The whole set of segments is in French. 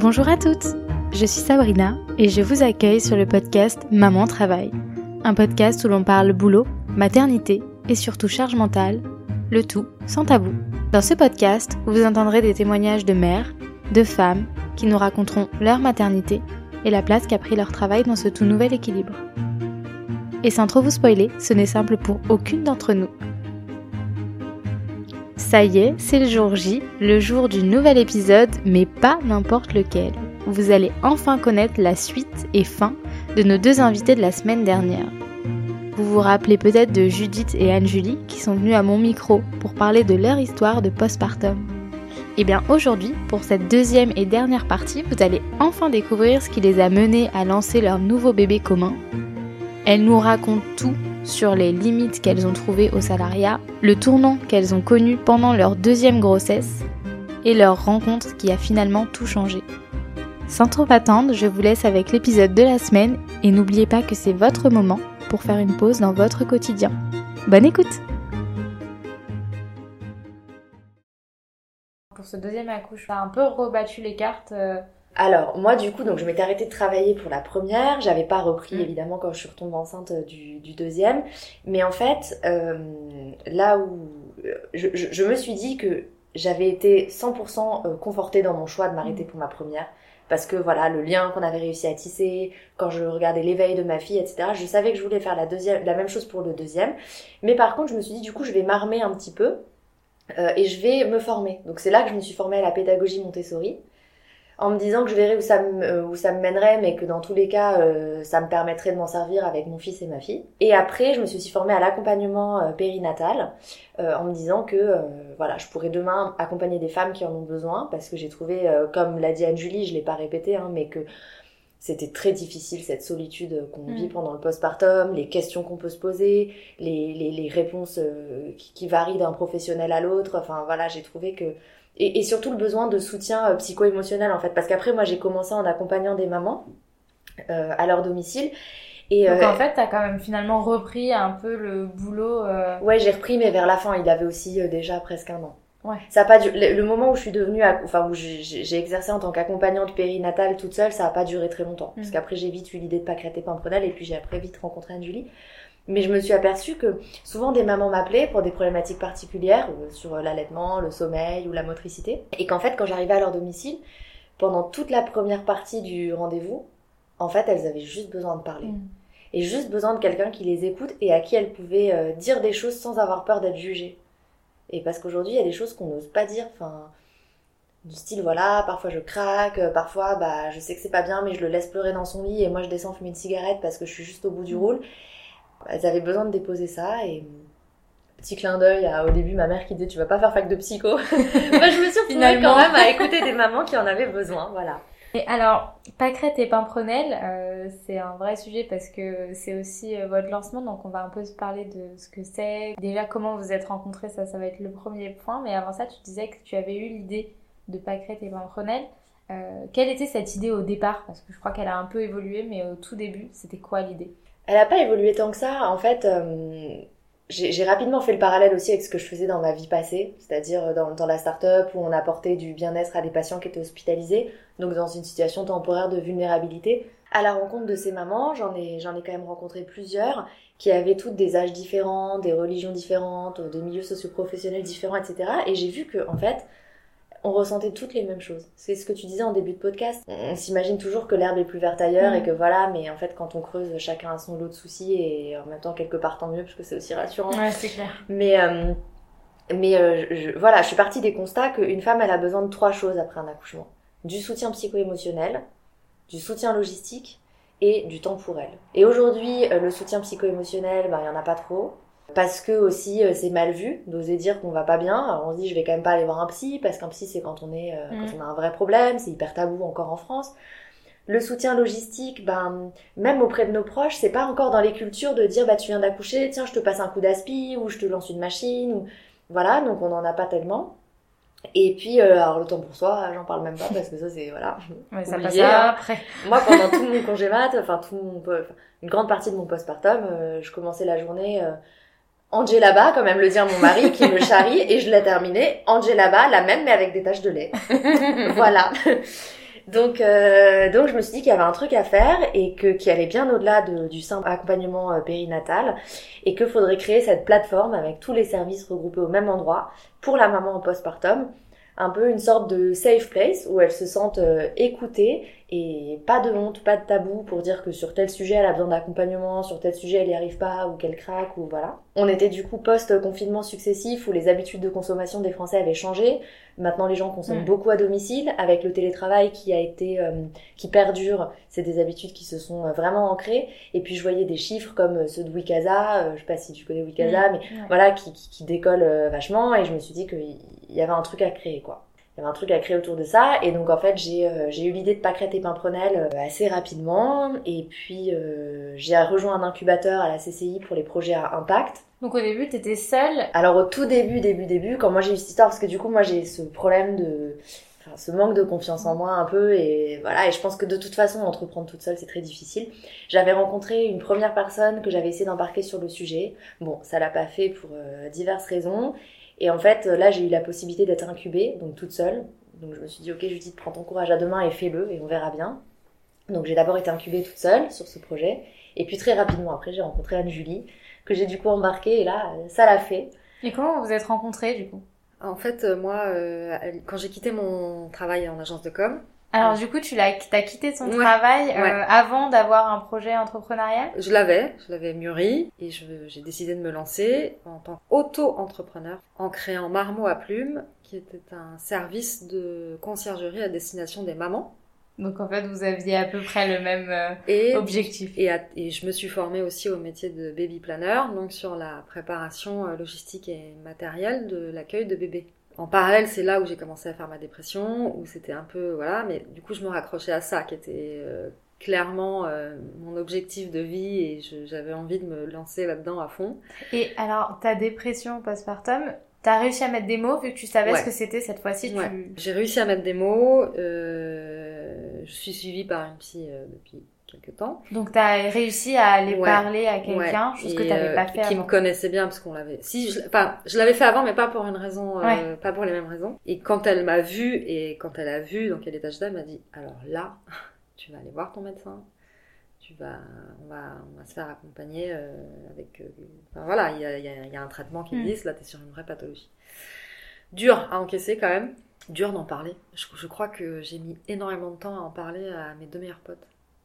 Bonjour à toutes, je suis Sabrina et je vous accueille sur le podcast Maman Travail, un podcast où l'on parle boulot, maternité et surtout charge mentale, le tout sans tabou. Dans ce podcast, vous entendrez des témoignages de mères, de femmes qui nous raconteront leur maternité et la place qu'a pris leur travail dans ce tout nouvel équilibre. Et sans trop vous spoiler, ce n'est simple pour aucune d'entre nous. Ça y est, c'est le jour J, le jour du nouvel épisode, mais pas n'importe lequel. Vous allez enfin connaître la suite et fin de nos deux invités de la semaine dernière. Vous vous rappelez peut-être de Judith et Anne-Julie qui sont venues à mon micro pour parler de leur histoire de postpartum. Et eh bien aujourd'hui, pour cette deuxième et dernière partie, vous allez enfin découvrir ce qui les a menés à lancer leur nouveau bébé commun. Elles nous racontent tout sur les limites qu'elles ont trouvées au salariat, le tournant qu'elles ont connu pendant leur deuxième grossesse et leur rencontre qui a finalement tout changé. Sans trop attendre, je vous laisse avec l'épisode de la semaine et n'oubliez pas que c'est votre moment pour faire une pause dans votre quotidien. Bonne écoute Pour ce deuxième accouchement, un peu rebattu les cartes euh, alors, moi, du coup, donc je m'étais arrêtée de travailler pour la première. J'avais pas repris, mm. évidemment, quand je suis retombée enceinte euh, du, deuxième. Mais en fait, euh, là où je, je, me suis dit que j'avais été 100% euh, confortée dans mon choix de m'arrêter mm. pour ma première. Parce que voilà, le lien qu'on avait réussi à tisser, quand je regardais l'éveil de ma fille, etc., je savais que je voulais faire la, deuxième, la même chose pour le deuxième. Mais par contre, je me suis dit, du coup, je vais m'armer un petit peu et je vais me former. Donc c'est là que je me suis formée à la pédagogie Montessori en me disant que je verrais où ça me, euh, où ça me mènerait, mais que dans tous les cas, euh, ça me permettrait de m'en servir avec mon fils et ma fille. Et après, je me suis aussi formée à l'accompagnement euh, périnatal, en me disant que voilà, je pourrais demain accompagner des femmes qui en ont besoin, parce que j'ai trouvé, comme l'a dit Anne-Julie, je l'ai pas répété, hein, mais que c'était très difficile cette solitude qu'on mm. vit pendant le postpartum, les questions qu'on peut se poser, les, les, les réponses qui, qui varient d'un professionnel à l'autre. Enfin voilà, j'ai trouvé que et, et, surtout le besoin de soutien euh, psycho-émotionnel en fait parce qu'après moi j'ai commencé en accompagnant des mamans euh, à leur domicile et Donc euh, en fait, t'as quand même finalement repris un peu le boulot. Euh... Ouais, j'ai repris, mais vers la fin, il avait aussi euh, déjà presque un an. Ouais. Ça a pas du... le, moment où je suis devenue, enfin où j'ai exercé en tant qu'accompagnante périnatale toute seule, ça a pas duré très longtemps, parce mm. qu'après j'ai vite eu l'idée de Pâquerette et Pimprenel, et puis j'ai après vite rencontré Anne-Julie. Mais je me suis aperçue que souvent des mamans m'appelaient pour des problématiques particulières euh, sur l'allaitement, le sommeil ou la motricité. Et qu'en fait, quand j'arrivais à leur domicile, pendant toute la première partie du rendez-vous, en fait, elles avaient juste besoin de parler. Mm. Et juste besoin de quelqu'un qui les écoute et à qui elles pouvaient euh, dire des choses sans avoir peur d'être jugées. Et parce qu'aujourd'hui, il y a des choses qu'on n'ose pas dire. Enfin, du style voilà parfois je craque euh, parfois bah je sais que c'est pas bien mais je le laisse pleurer dans son lit et moi je descends fumer une cigarette parce que je suis juste au bout du mm. rôle elles avaient besoin de déposer ça et petit clin d'œil à au début ma mère qui disait tu vas pas faire fac de psycho. Moi je me suis retrouvée quand même à écouter des mamans qui en avaient besoin, voilà. Et alors, Pâquerette et Pimprenel, euh, c'est un vrai sujet parce que c'est aussi euh, votre lancement, donc on va un peu se parler de ce que c'est. Déjà, comment vous êtes rencontrés, ça, ça va être le premier point. Mais avant ça, tu disais que tu avais eu l'idée de Pâquerette et Pimprenel. Euh, quelle était cette idée au départ? Parce que je crois qu'elle a un peu évolué, mais au tout début, c'était quoi l'idée? Elle n'a pas évolué tant que ça. En fait, euh, j'ai rapidement fait le parallèle aussi avec ce que je faisais dans ma vie passée, c'est-à-dire dans, dans la start-up où on apportait du bien-être à des patients qui étaient hospitalisés, donc dans une situation temporaire de vulnérabilité. À la rencontre de ces mamans, j'en ai, ai quand même rencontré plusieurs qui avaient toutes des âges différents, des religions différentes, des milieux socio-professionnels différents, etc. Et j'ai vu que, en fait, on ressentait toutes les mêmes choses. C'est ce que tu disais en début de podcast. On s'imagine toujours que l'herbe est plus verte ailleurs et mm. que voilà, mais en fait, quand on creuse, chacun a son lot de soucis et en même temps, quelque part, tant mieux parce que c'est aussi rassurant. Ouais, c'est clair. Mais, euh, mais euh, je, voilà, je suis partie des constats qu'une femme, elle a besoin de trois choses après un accouchement du soutien psycho-émotionnel, du soutien logistique et du temps pour elle. Et aujourd'hui, euh, le soutien psycho-émotionnel, ben, il y en a pas trop parce que aussi euh, c'est mal vu d'oser dire qu'on va pas bien. Alors on se dit je vais quand même pas aller voir un psy parce qu'un psy c'est quand on est euh, quand mm. on a un vrai problème, c'est hyper tabou encore en France. Le soutien logistique, ben même auprès de nos proches, c'est pas encore dans les cultures de dire bah tu viens d'accoucher, tiens je te passe un coup d'aspi ou je te lance une machine ou voilà donc on en a pas tellement. Et puis euh, alors le temps pour soi, j'en parle même pas parce que ça c'est voilà. Ouais, ça passe hein. après. Moi pendant tout mon congé mat, enfin tout mon, une grande partie de mon postpartum, je commençais la journée Angela comme aime le dire mon mari, qui me charrie, et je l'ai terminé. Angela la même, mais avec des taches de lait. voilà. Donc, euh, donc je me suis dit qu'il y avait un truc à faire et que qui allait bien au-delà de, du simple accompagnement euh, périnatal et qu'il faudrait créer cette plateforme avec tous les services regroupés au même endroit pour la maman en postpartum un peu une sorte de safe place où elles se sentent euh, écoutées et pas de honte, pas de tabou pour dire que sur tel sujet elle a besoin d'accompagnement, sur tel sujet elle n'y arrive pas ou qu'elle craque ou voilà. On était du coup post-confinement successif où les habitudes de consommation des Français avaient changé. Maintenant les gens consomment Mm. beaucoup à domicile avec le télétravail qui a été euh, qui perdure. C'est des habitudes qui se sont euh, vraiment ancrées. Et puis je voyais des chiffres comme euh, ceux de Wikaza, euh, je sais pas si tu connais Wikaza, mais Ouais. voilà, qui, qui, euh, vachement et je me suis dit qu'il y avait un truc à créer quoi. Il y avait un truc à créer autour de ça et donc en fait j'ai euh, eu l'idée de Pâquerette et Pimprenel euh, assez rapidement et puis euh, j'ai rejoint un incubateur à la CCI pour les projets à impact. Donc au début, t'étais seule? Alors au tout début, début, début, quand moi j'ai eu cette histoire, parce que du coup moi j'ai ce problème de... Enfin, ce manque de confiance en moi un peu et voilà et je pense que de toute façon entreprendre toute seule c'est très difficile. J'avais rencontré une première personne que j'avais essayé d'embarquer sur le sujet. Bon, ça l'a pas fait pour euh, diverses raisons. Et en fait, là, j'ai eu la possibilité d'être incubée, donc toute seule. Donc je me suis dit, ok Judith, prends ton courage à deux mains et fais-le, et on verra bien. Donc j'ai d'abord été incubée toute seule sur ce projet. Et puis très rapidement après, j'ai rencontré Anne-Julie, que j'ai du coup embarquée, et là, ça l'a fait. Et comment vous vous êtes rencontrés du coup? En fait, euh, moi, euh, quand j'ai quitté mon travail en agence de com, Alors du coup, tu l'as, t'as quitté ton Ouais, travail euh, ouais. avant d'avoir un projet entrepreneurial? Je l'avais, je l'avais mûri et j'ai décidé de me lancer en tant qu'auto-entrepreneur en créant Marmot à plumes, qui était un service de conciergerie à destination des mamans. Donc en fait, vous aviez à peu près le même euh, Et, objectif. et, à- et je me suis formée aussi au métier de baby planner, donc sur la préparation euh, logistique et matérielle de l'accueil de bébés. En parallèle, c'est là où j'ai commencé à faire ma dépression, où c'était un peu voilà, mais du coup je me raccrochais à ça, qui était euh, clairement euh, mon objectif de vie, et j'avais envie de me lancer là-dedans à fond. Et alors, ta dépression postpartum, t'as réussi à mettre des mots vu que tu savais Ouais. ce que c'était cette fois-ci. Ouais. Tu... J'ai réussi à mettre des mots. euh, je suis suivie par une psy euh, depuis temps. Donc t'as réussi à aller Ouais. parler à quelqu'un, chose que t'avais euh, pas fait qui avant. me connaissait bien parce qu'on l'avait. Si, je, enfin, je l'avais fait avant, mais pas pour une raison, euh, pas pour les mêmes raisons. Et quand elle m'a vue et quand elle a vu dans quel état j'étais, elle m'a dit alors là, tu vas aller voir ton médecin. Tu vas, on va, on va se faire accompagner euh, avec. euh, enfin, voilà, il y a, il y, a, il y a un traitement qui Mm. existe. Là, t'es sur une vraie pathologie. Dur à encaisser quand même. Dur d'en parler. Je, je crois que j'ai mis énormément de temps à en parler à mes deux meilleurs potes,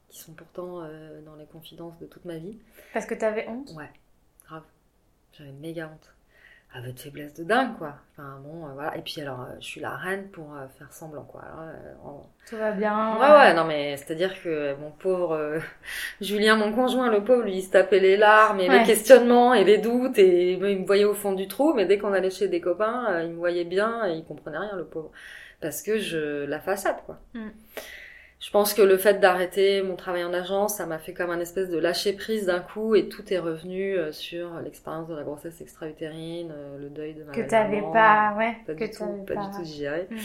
qui sont pourtant euh, dans les confidences de toute ma vie. Parce que t'avais honte? Ouais, grave. J'avais méga honte. Avec de faiblesse de dingue, quoi. Enfin, bon, euh, voilà. Et puis, alors, euh, je suis la reine pour faire semblant, quoi. Alors, en- Tout va bien. Ouais, ouais, non, mais c'est-à-dire que mon pauvre Julien, mon conjoint, le pauvre, lui, il se tapait les larmes et Ouais. les questionnements et les doutes et il me voyait au fond du trou, mais dès qu'on allait chez des copains, il me voyait bien et il comprenait rien, le pauvre. Parce que je, la façade, quoi. Mm. Je pense que le fait d'arrêter mon travail en agence, ça m'a fait comme un espèce de lâcher prise d'un coup et tout est revenu euh, sur l'expérience de la grossesse extra-utérine, euh, le deuil de ma Que t'avais pas, ouais. Pas que du tout, pas, pas. du tout digéré. Mm.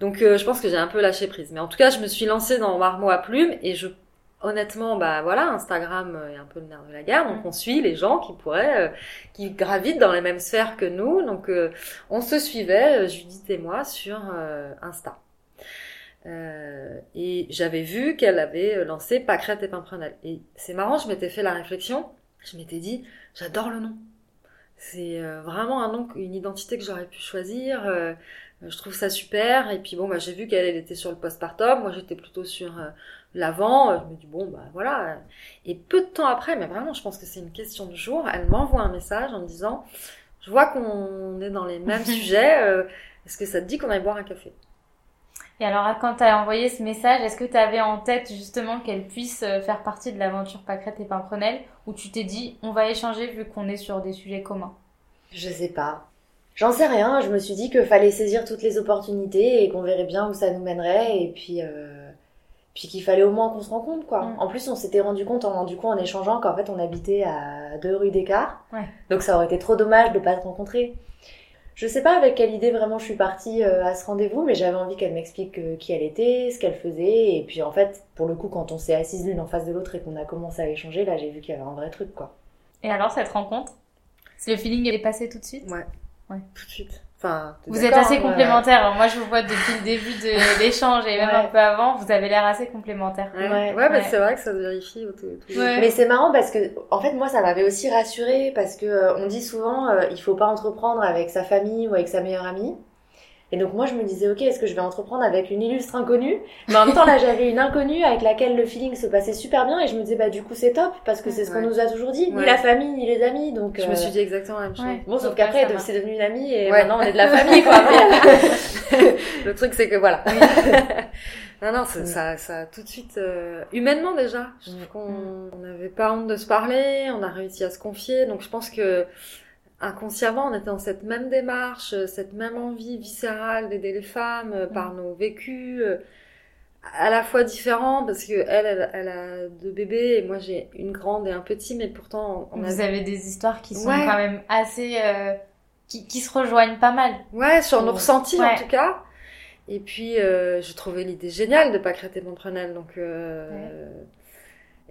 Donc euh, je pense que j'ai un peu lâché prise. Mais en tout cas, je me suis lancée dans Marmot à plumes et je honnêtement, bah voilà, Instagram euh, est un peu le nerf de la guerre, donc Mm. on suit les gens qui pourraient, euh, qui gravitent dans les mêmes sphères que nous. Donc euh, on se suivait, Judith et moi, sur euh, Insta. Euh, et j'avais vu qu'elle avait euh, lancé Pâquerette et Pimprenel. Et c'est marrant, je m'étais fait la réflexion, je m'étais dit, j'adore le nom. C'est euh, vraiment un nom, une identité que j'aurais pu choisir. euh, je trouve ça super. Et puis bon, bah, j'ai vu qu'elle elle était sur le postpartum. Moi, j'étais plutôt sur euh, l'avant. Je me dis bon, bah voilà. Et peu de temps après, mais vraiment, je pense que c'est une question de jour, elle m'envoie un message en me disant, je vois qu'on est dans les mêmes sujets. Est-ce que ça te dit qu'on aille boire un café? Et alors, quand t'as envoyé ce message, est-ce que t'avais en tête justement qu'elle puisse euh, faire partie de l'aventure Pâquerette et Pimprenel Ou tu t'es dit, on va échanger vu qu'on est sur des sujets communs? Je sais pas. J'en sais rien, je me suis dit qu'il fallait saisir toutes les opportunités et qu'on verrait bien où ça nous mènerait et puis, euh, puis qu'il fallait au moins qu'on se rencontre quoi. Mm. En plus on s'était rendu compte en, du coup en échangeant qu'en fait on habitait à deux rues d'écart. Ouais. Donc ça aurait été trop dommage de pas se rencontrer. Je sais pas avec quelle idée vraiment je suis partie euh, à ce rendez-vous, mais j'avais envie qu'elle m'explique euh, qui elle était, ce qu'elle faisait, et puis en fait, pour le coup, quand on s'est assises l'une en face de l'autre et qu'on a commencé à échanger, là j'ai vu qu'il y avait un vrai truc quoi. Et alors, cette rencontre? Le feeling est passé tout de suite? Ouais. Ouais. Tout de suite. Enfin, Vous êtes assez hein, complémentaires. Moi, je vous vois depuis le début de l'échange et même Ouais. un peu avant, vous avez l'air assez complémentaires. Ouais, Ouais. ouais, bah, c'est vrai que ça se vérifie tout. au tout- Ouais. Mais c'est marrant parce que, en fait, moi, ça m'avait aussi rassurée parce que euh, on dit souvent, euh, il faut pas entreprendre avec sa famille ou avec sa meilleure amie. Et donc moi, je me disais, ok, est-ce que je vais entreprendre avec une illustre inconnue? Mais en même temps, là, j'avais une inconnue avec laquelle le feeling se passait super bien et je me disais, bah du coup, c'est top parce que c'est ce qu'on Ouais. nous a toujours dit, ni Ouais. la famille ni les amis. Donc Je euh, me suis dit exactement la même chose. Ouais. bon, sauf qu'après, c'est devenu une amie et Ouais. maintenant on est de la famille, quoi. Mais- Le truc, c'est que voilà. non, non, ça, Mm. ça, ça a tout de suite, euh, humainement déjà, je trouve Mm. qu'on on n'avait pas honte de se parler, on a réussi à se confier, donc je pense que inconsciemment, on était dans cette même démarche, euh, cette même envie viscérale d'aider les femmes euh, par nos vécus, euh, à la fois différents, parce que elle, elle, elle a deux bébés, et moi j'ai une grande et un petit, mais pourtant on Vous a... avez des histoires qui sont Ouais. quand même assez... euh, qui, qui se rejoignent pas mal. Ouais, sur nos Mm. ressentis Ouais. en tout cas. Et puis, je trouvais l'idée géniale de pas créer Prunelle. Donc, euh,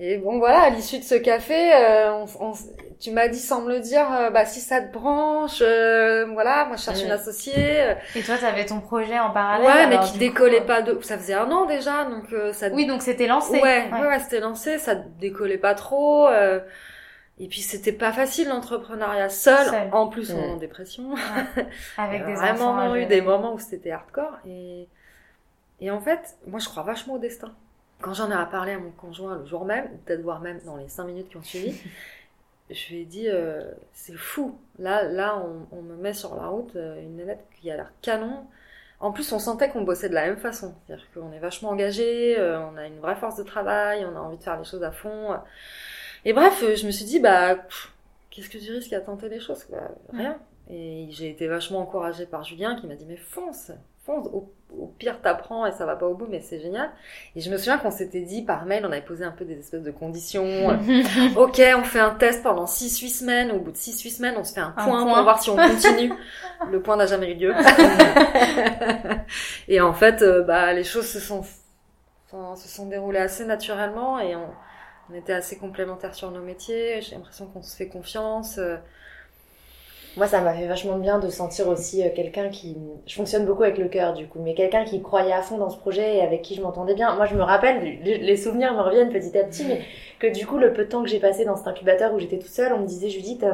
et bon, voilà, à l'issue de ce café, euh, on, on- tu m'as dit sans me le dire, euh, bah si ça te branche, euh, voilà, moi je cherche une associée. euh, Et toi, t'avais ton projet en parallèle. ouais, mais qui décollait coup, pas de. Ça faisait un an déjà, donc euh, ça. Oui, donc c'était lancé. Ouais, ouais, ouais, c'était lancé, ça décollait pas trop. euh, et puis c'était pas facile l'entrepreneuriat seul, Seul. en plus on est en dépression. Avec des enfants. vraiment eu des moments où c'était hardcore et et en fait moi je crois vachement au destin quand j'en ai parlé à mon conjoint le jour même peut-être voire même dans les cinq minutes qui ont suivi je lui ai dit euh, c'est fou. Là là on, on me met sur la route euh, une nénette qui a l'air canon. En plus on sentait qu'on bossait de la même façon. C'est-à-dire qu'on est vachement engagé euh, on a une vraie force de travail on a envie de faire les choses à fond. Et bref je me suis dit bah qu'est-ce que tu risques à tenter les choses quoi? Rien. Et j'ai été vachement encouragée par Julien qui m'a dit mais fonce, fonce, au, au pire t'apprends et ça va pas au bout mais c'est génial. Et je me souviens qu'on s'était dit par mail, on avait posé un peu des espèces de conditions. ok, on fait un test pendant 6-8 semaines, au bout de 6-8 semaines on se fait un Un point, point. pour voir si on continue. Le point n'a jamais eu lieu. et en fait, euh, bah, les choses se sont, enfin, se sont déroulées assez naturellement et on, on était assez complémentaires sur nos métiers. J'ai l'impression qu'on se fait confiance. euh, Moi, ça m'a fait vachement bien de sentir aussi euh, quelqu'un qui... Je fonctionne beaucoup avec le cœur, du coup, mais quelqu'un qui croyait à fond dans ce projet et avec qui je m'entendais bien. Moi, je me rappelle, les, souvenirs me reviennent petit à petit, mais que du coup, le peu de temps que j'ai passé dans cet incubateur où j'étais toute seule, on me disait, Judith, euh,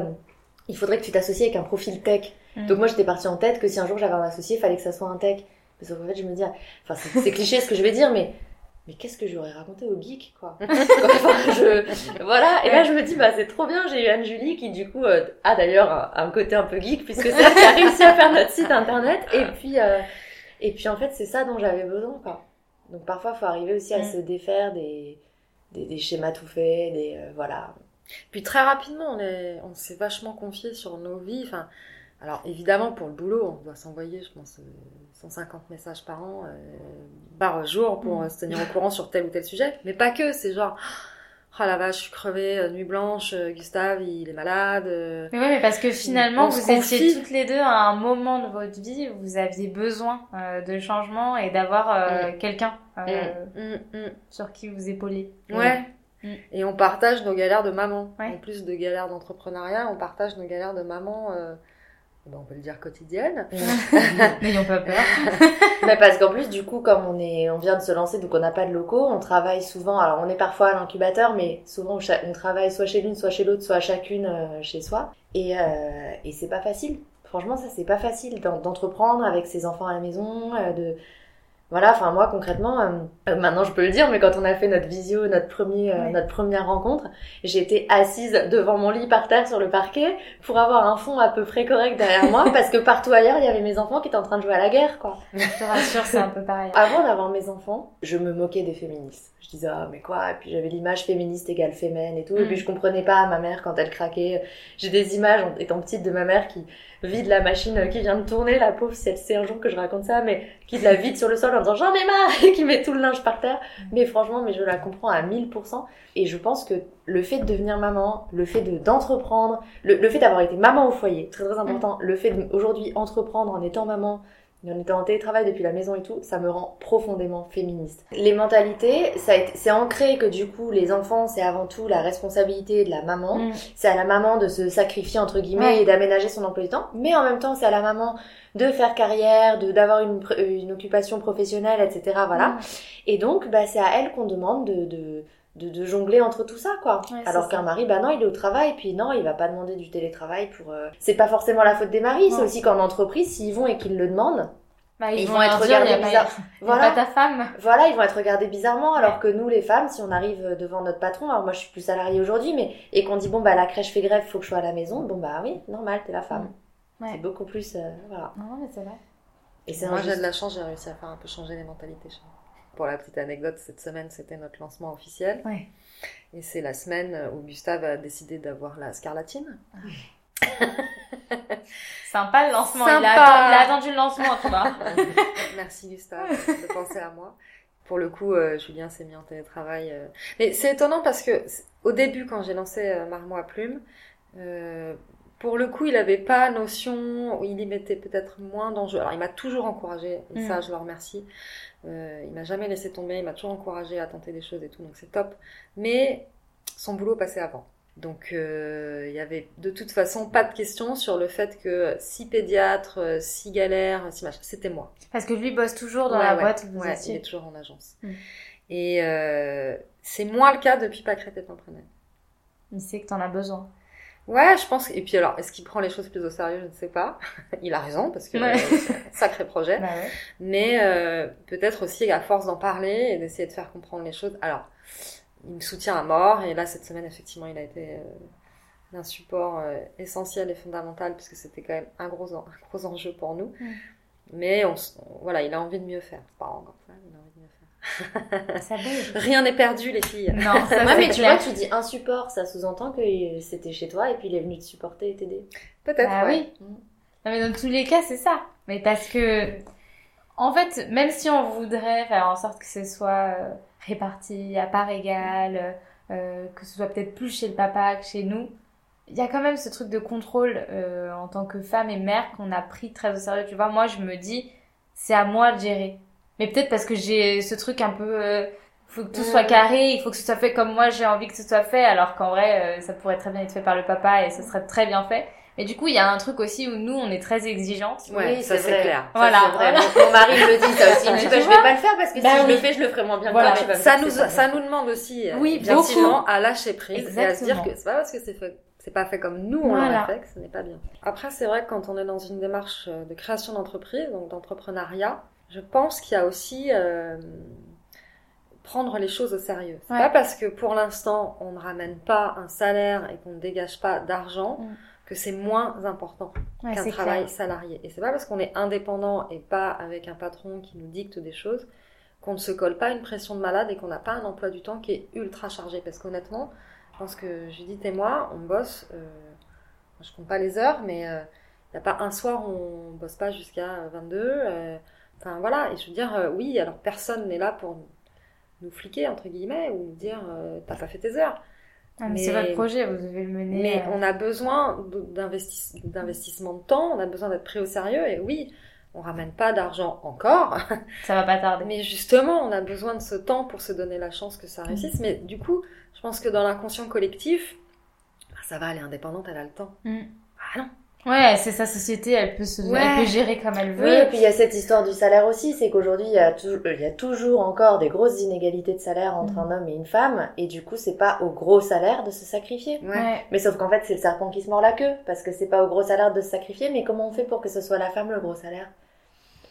il faudrait que tu t'associes avec un profil tech. Mm. Donc moi, j'étais partie en tête que si un jour j'avais un associé, il fallait que ça soit un tech. Parce qu'en fait, je me dis, enfin, c'est c'est cliché ce que je vais dire, mais mais qu'est-ce que j'aurais raconté aux geeks, quoi Enfin, je... Voilà, et là je me dis, bah c'est trop bien, j'ai eu Anne-Julie qui du coup euh, a d'ailleurs un, un côté un peu geek, puisque c'est elle qui a réussi à faire notre site internet, et puis, euh, et puis en fait c'est ça dont j'avais besoin, quoi. Donc parfois faut arriver aussi à Mm. se défaire des, des, des schémas tout faits, des... euh, voilà. Puis très rapidement, on est- on s'est vachement confié sur nos vies. Enfin, alors évidemment, pour le boulot, on doit s'envoyer, je pense, 150 messages par an, euh, par jour, pour Mm. euh, se tenir au courant sur tel ou tel sujet. Mais pas que, c'est genre, oh la vache, je suis crevée, euh, nuit blanche, Gustave, il est malade. Mais oui, mais parce que finalement, vous étiez toutes les deux à un moment de votre vie où vous aviez besoin euh, de changement et d'avoir euh, quelqu'un mm, mm. sur qui vous épauler. Ouais. Mm. Et on partage nos galères de maman. Ouais. En plus de galères d'entrepreneuriat, on partage nos galères de maman, on peut le dire quotidiennes. N'ayons pas peur. Mais parce qu'en plus, du coup, comme on est, on vient de se lancer, donc on n'a pas de locaux, on travaille souvent. Alors, on est parfois à l'incubateur, mais souvent on, travaille soit chez l'une, soit chez l'autre, soit chacune euh, chez soi. Et, euh, et c'est pas facile. Franchement, ça c'est pas facile d'en- d'entreprendre avec ses enfants à la maison, euh, de voilà. Enfin, moi concrètement, euh, euh, maintenant je peux le dire, mais quand on a fait notre visio, notre premier, euh, notre première rencontre, j'étais assise devant mon lit par terre sur le parquet pour avoir un fond à peu près correct derrière moi, parce que partout ailleurs il y avait mes enfants qui étaient en train de jouer à la guerre, quoi. Je te rassure, c'est un peu pareil. Avant d'avoir mes enfants, je me moquais des féministes. Je disais, ah, mais quoi? Et puis j'avais l'image féministe égale fémène et tout. Et Mm. puis je comprenais pas ma mère quand elle craquait. J'ai des images, étant petite, de ma mère qui vide la machine qui vient de tourner, la pauvre, si elle sait un jour que je raconte ça, mais qui la vide sur le sol en disant, j'en ai marre! Et qui met tout le linge par terre. Mais franchement, mais je la comprends à 1000%. Et je pense que le fait de devenir maman, le fait de, d'entreprendre, le, le fait d'avoir été maman au foyer, très très important, le fait d'aujourd'hui entreprendre en étant maman, on était en télétravail depuis la maison et tout, ça me rend profondément féministe. Les mentalités, ça c'est ancré que du coup, les enfants, c'est avant tout la responsabilité de la maman. Mm. C'est à la maman de se sacrifier entre guillemets Ouais. et d'aménager son emploi du temps, mais en même temps, c'est à la maman de faire carrière, de d'avoir une, une occupation professionnelle, etc. Voilà. Mm. Et donc, bah, c'est à elle qu'on demande de, de, de, de jongler entre tout ça, quoi. Ouais, Alors qu'un mari, bah non, il est au travail, puis non, il va pas demander du télétravail pour. euh, C'est pas forcément la faute des maris, c'est aussi qu'en entreprise, s'ils vont et qu'ils le demandent, Bah, ils, vont vont être regardés y a pas- bizarre. y a pas Voilà. ta femme. Voilà, ils vont être regardés bizarrement, alors que nous, les femmes, si on arrive devant notre patron, alors moi je suis plus salariée aujourd'hui, mais et qu'on dit bon bah la crèche fait grève, faut que je sois à la maison, bon bah oui, normal, t'es la femme. Ouais. C'est beaucoup plus, euh, voilà. Non, mais c'est vrai. Et c'est Moi, j'ai de la chance, j'ai réussi à faire un peu changer les mentalités chez moi. Pour la petite anecdote, cette semaine, c'était notre lancement officiel. Ouais. Et c'est la semaine où Gustave a décidé d'avoir la scarlatine. Sympa le lancement. Il, a Sympa. attendu, il a attendu le lancement, tu vois. Merci Gustave de penser à moi. Pour le coup, euh, Julien s'est mis en télétravail. euh. Mais c'est étonnant parce que au début, quand j'ai lancé euh, Marmot à plume, euh, pour le coup, il avait pas notion, il y mettait peut-être moins d'enjeux. Alors, il m'a toujours encouragé, et ça, Mm. je le remercie. Euh, il m'a jamais laissé tomber, il m'a toujours encouragé à tenter des choses et tout, donc c'est top. Mais son boulot passait avant. Donc, euh, il y avait de toute façon pas de question sur le fait que si pédiatre, euh, si galère, si machin, c'était moi. Parce que lui bosse toujours dans Ouais, la ouais, boîte vous ouais, il est toujours en agence. Mm. Et euh, c'est moins le cas depuis Pâquerette et Pimprenel. Il sait que t'en as besoin. Ouais, je pense. Et puis alors, est-ce qu'il prend les choses plus au sérieux? Je ne sais pas. il a raison parce que Ouais. c'est un sacré projet. Bah ouais. Mais euh, peut-être aussi à force d'en parler et d'essayer de faire comprendre les choses. Alors, il me soutient à mort et là cette semaine effectivement, il a été euh, d'un support euh, essentiel et fondamental puisque c'était quand même un gros en- un gros enjeu pour nous. Mais on, voilà, il a envie de mieux faire. Pas encore ça, il a envie de mieux faire. Ça bouge. Rien n'est perdu, les filles. Non, ça Ouais, mais tu clair. vois, tu dis un support, ça sous-entend que c'était chez toi et puis il est venu te supporter et t'aider. Peut-être. Bah ouais. oui. Non, mais dans tous les cas, c'est ça. Mais parce que, en fait, même si on voudrait faire en sorte que ce soit euh, réparti à part égale, euh, que ce soit peut-être plus chez le papa que chez nous, il y a quand même ce truc de contrôle euh, en tant que femme et mère qu'on a pris très au sérieux. Tu vois, moi, je me dis, c'est à moi de gérer. Mais peut-être parce que j'ai ce truc un peu... euh, faut que tout Mm. soit carré, il faut que ce soit fait comme moi j'ai envie que ce soit fait, alors qu'en vrai, euh, ça pourrait très bien être fait par le papa et ce serait très bien fait. Mais du coup, il y a un truc aussi où nous, on est très exigeantes. Ouais, Oui, ça c'est clair. Ça, Voilà, vrai. voilà. Mon- mari me dit ça aussi. Il me dit, bah, je vais pas le faire parce que Bah si je oui. le fais, je le ferai moins bien Voilà. que toi. tu vas me Ça nous, ça bien. nous demande aussi, euh, Oui, gentiment, à lâcher prise et à se dire Exactement. que c'est pas parce que c'est fait, c'est pas fait comme nous on Voilà. l'aurait fait que ce n'est pas bien. Après, c'est vrai que quand on est dans une démarche euh, de création d'entreprise, donc d'entrepreneuriat, je pense qu'il y a aussi euh, prendre les choses au sérieux. C'est Ouais. pas parce que pour l'instant on ne ramène pas un salaire et qu'on ne dégage pas d'argent Mm. que c'est moins important Ouais, qu'un travail clair. salarié. Et c'est pas parce qu'on est indépendant et pas avec un patron qui nous dicte des choses qu'on ne se colle pas une pression de malade et qu'on n'a pas un emploi du temps qui est ultra chargé. Parce qu'honnêtement, je pense que Judith et moi, on bosse, euh, je compte pas les heures, mais il n'y a pas un soir où on bosse pas jusqu'à 22. Enfin voilà, et je veux dire, euh, oui, alors personne n'est là pour nous fliquer, entre guillemets, ou nous dire, euh, t'as pas fait tes heures. Ah, mais Mais- c'est votre projet, vous devez le mener. Mais euh, on a besoin d'investissement de temps, on a besoin d'être pris au sérieux, et oui, on ramène pas d'argent encore, Ça va pas tarder. mais justement, on a besoin de ce temps pour se donner la chance que ça Mm. réussisse. Mais du coup, je pense que dans l'inconscient collectif, bah, ça va, elle est indépendante, elle a le temps. Mm. Ah non Ouais, c'est sa société, elle peut, se... Ouais. elle peut gérer comme elle veut. Oui, et puis il y a cette histoire du salaire aussi, c'est qu'aujourd'hui il y, a tou- il y a toujours encore des grosses inégalités de salaire entre Mhm. un homme et une femme, et du coup c'est pas au gros salaire de se sacrifier. Ouais. Mais sauf qu'en fait c'est le serpent qui se mord la queue, parce que c'est pas au gros salaire de se sacrifier, mais comment on fait pour que ce soit la femme le gros salaire?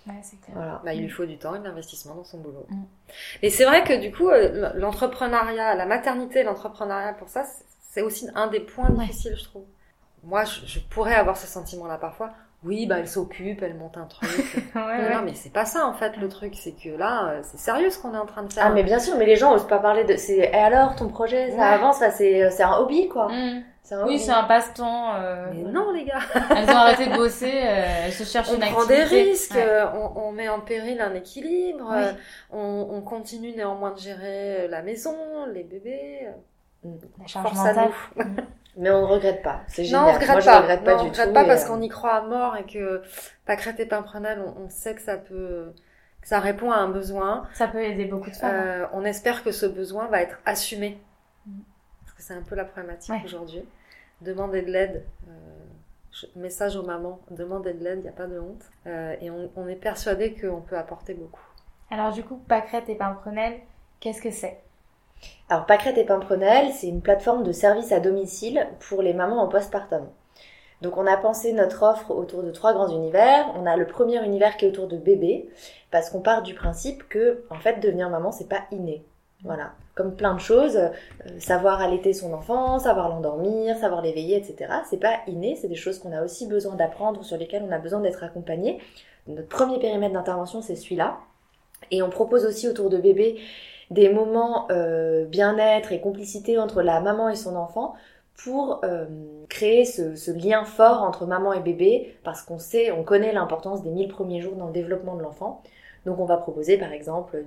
Ouais, c'est clair. Voilà. Bah, il lui faut du temps et de l'investissement dans son boulot. Mm. Et c'est vrai que du coup, euh, l'entrepreneuriat, la maternité, l'entrepreneuriat, pour ça, c'est- c'est aussi un des points Ouais. difficiles, je trouve. Moi, je, je pourrais avoir ce sentiment-là parfois. Oui, bah elle s'occupe, elle monte un truc. Ouais, non, ouais. non, mais c'est pas ça en fait le truc, c'est que là, euh, c'est sérieux ce qu'on est en train de faire. Ah mais bien sûr, mais les gens osent pas parler de... C'est... Et alors ton projet, ça Ouais. avance, ça, c'est, c'est un hobby quoi. Mm. Un Oui, hobby. c'est un passe-temps. euh, Mais non les gars, Elles ont arrêté de bosser, euh, elles se cherchent on une prend activité. des risques, Ouais. euh, on, on met en péril un équilibre, Oui. euh, on, on continue néanmoins de gérer euh, la maison, les bébés. euh, La charge mentale. Mais on ne regrette pas, c'est génial. Non, on regrette Moi, pas. je regrette pas Non, du on regrette tout. pas parce euh, qu'on y croit à mort et que pâquerette et pimprenelle, on, on sait que ça peut, que ça répond à un besoin. Ça peut aider beaucoup de femmes. hein. Euh, on espère que ce besoin va être assumé. Parce que c'est un peu la problématique Ouais. aujourd'hui. Demander de l'aide. euh, message aux mamans, demander de l'aide, il n'y a pas de honte. Euh, et on, on est persuadé qu'on peut apporter beaucoup. Alors du coup, pâquerette et pimprenelle, qu'est-ce que c'est? Alors, Pâquerette et Pimprenelle, c'est une plateforme de service à domicile pour les mamans en postpartum. Donc, on a pensé notre offre autour de trois grands univers. On a le premier univers qui est autour de bébé, parce qu'on part du principe que, en fait, devenir maman, c'est pas inné. Voilà. Comme plein de choses, euh, savoir allaiter son enfant, savoir l'endormir, savoir l'éveiller, etc. C'est pas inné, c'est des choses qu'on a aussi besoin d'apprendre, sur lesquelles on a besoin d'être accompagné. Notre premier périmètre d'intervention, c'est celui-là. Et on propose aussi autour de bébé des moments euh, bien-être et complicité entre la maman et son enfant pour euh, créer ce, lien fort entre maman et bébé parce qu'on sait, on connaît l'importance des 1000 premiers jours dans le développement de l'enfant. Donc on va proposer par exemple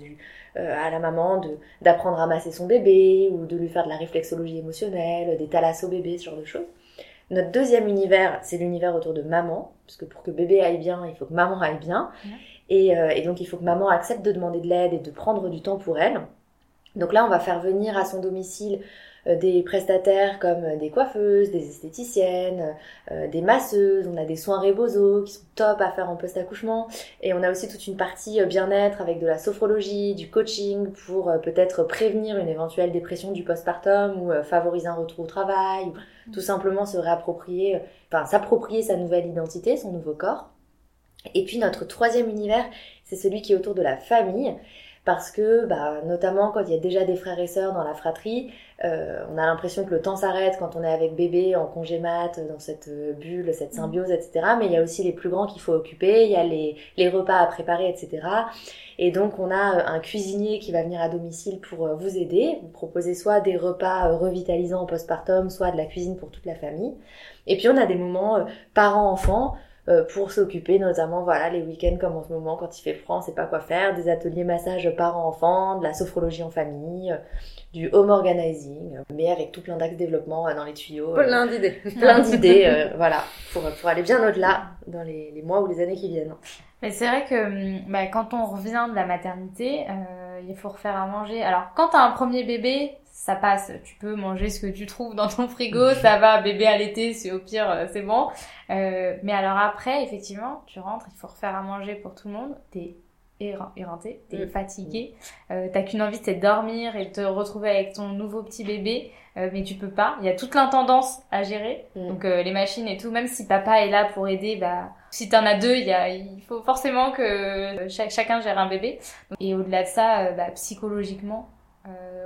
euh, à la maman d'apprendre à masser son bébé ou de lui faire de la réflexologie émotionnelle, des thalassos bébés, ce genre de choses. Notre deuxième univers, c'est l'univers autour de maman, parce que pour que bébé aille bien, il faut que maman aille bien. Et, euh, et donc il faut que maman accepte de demander de l'aide et de prendre du temps pour elle. Donc là, on va faire venir à son domicile euh, des prestataires comme euh, des coiffeuses, des esthéticiennes, euh, des masseuses, on a des soins rebozo qui sont top à faire en post-accouchement et on a aussi toute une partie bien-être avec de la sophrologie, du coaching pour peut-être prévenir une éventuelle dépression du postpartum ou favoriser un retour au travail ou tout simplement se réapproprier, enfin s'approprier sa nouvelle identité, son nouveau corps. Et puis notre troisième univers, c'est celui qui est autour de la famille parce que bah, notamment quand il y a déjà des frères et sœurs dans la fratrie, euh, on a l'impression que le temps s'arrête quand on est avec bébé en congé mat, dans cette euh, bulle, cette symbiose, etc. Mais il y a aussi les plus grands qu'il faut occuper, il y a les, les repas à préparer, etc. Et donc on a euh, un cuisinier qui va venir à domicile pour euh, vous aider, vous proposer soit des repas revitalisants en postpartum, soit de la cuisine pour toute la famille. Et puis on a des moments parents-enfants euh, pour s'occuper notamment voilà les week-ends comme en ce moment quand il fait froid on sait pas quoi faire des ateliers massage parents-enfants de la sophrologie en famille euh, du home organizing euh, mais avec tout plein d'axes développement euh, dans les tuyaux euh, Plein d'idées. plein d'idées euh, voilà pour, pour aller bien au-delà dans les, les mois ou les années qui viennent Mais c'est vrai que hum, bah, quand on revient de la maternité, euh, il faut refaire à manger. Alors quand t'as un premier bébé, ça passe. Tu peux manger ce que tu trouves dans ton frigo, ça va. Bébé à l'été, c'est au pire, euh, c'est bon. Euh, mais alors après, effectivement, tu rentres, il faut refaire à manger pour tout le monde. T'es érein- éreinté, t'es Mm. fatigué, euh, t'as qu'une envie, c'est de dormir et de te retrouver avec ton nouveau petit bébé, euh, mais tu peux pas. Il y a toute l'intendance à gérer. Mm. Donc les machines et tout, même si papa est là pour aider, bah si t'en as deux, il y a, il faut forcément que chacun gère un bébé. Et au-delà de ça, bah, psychologiquement,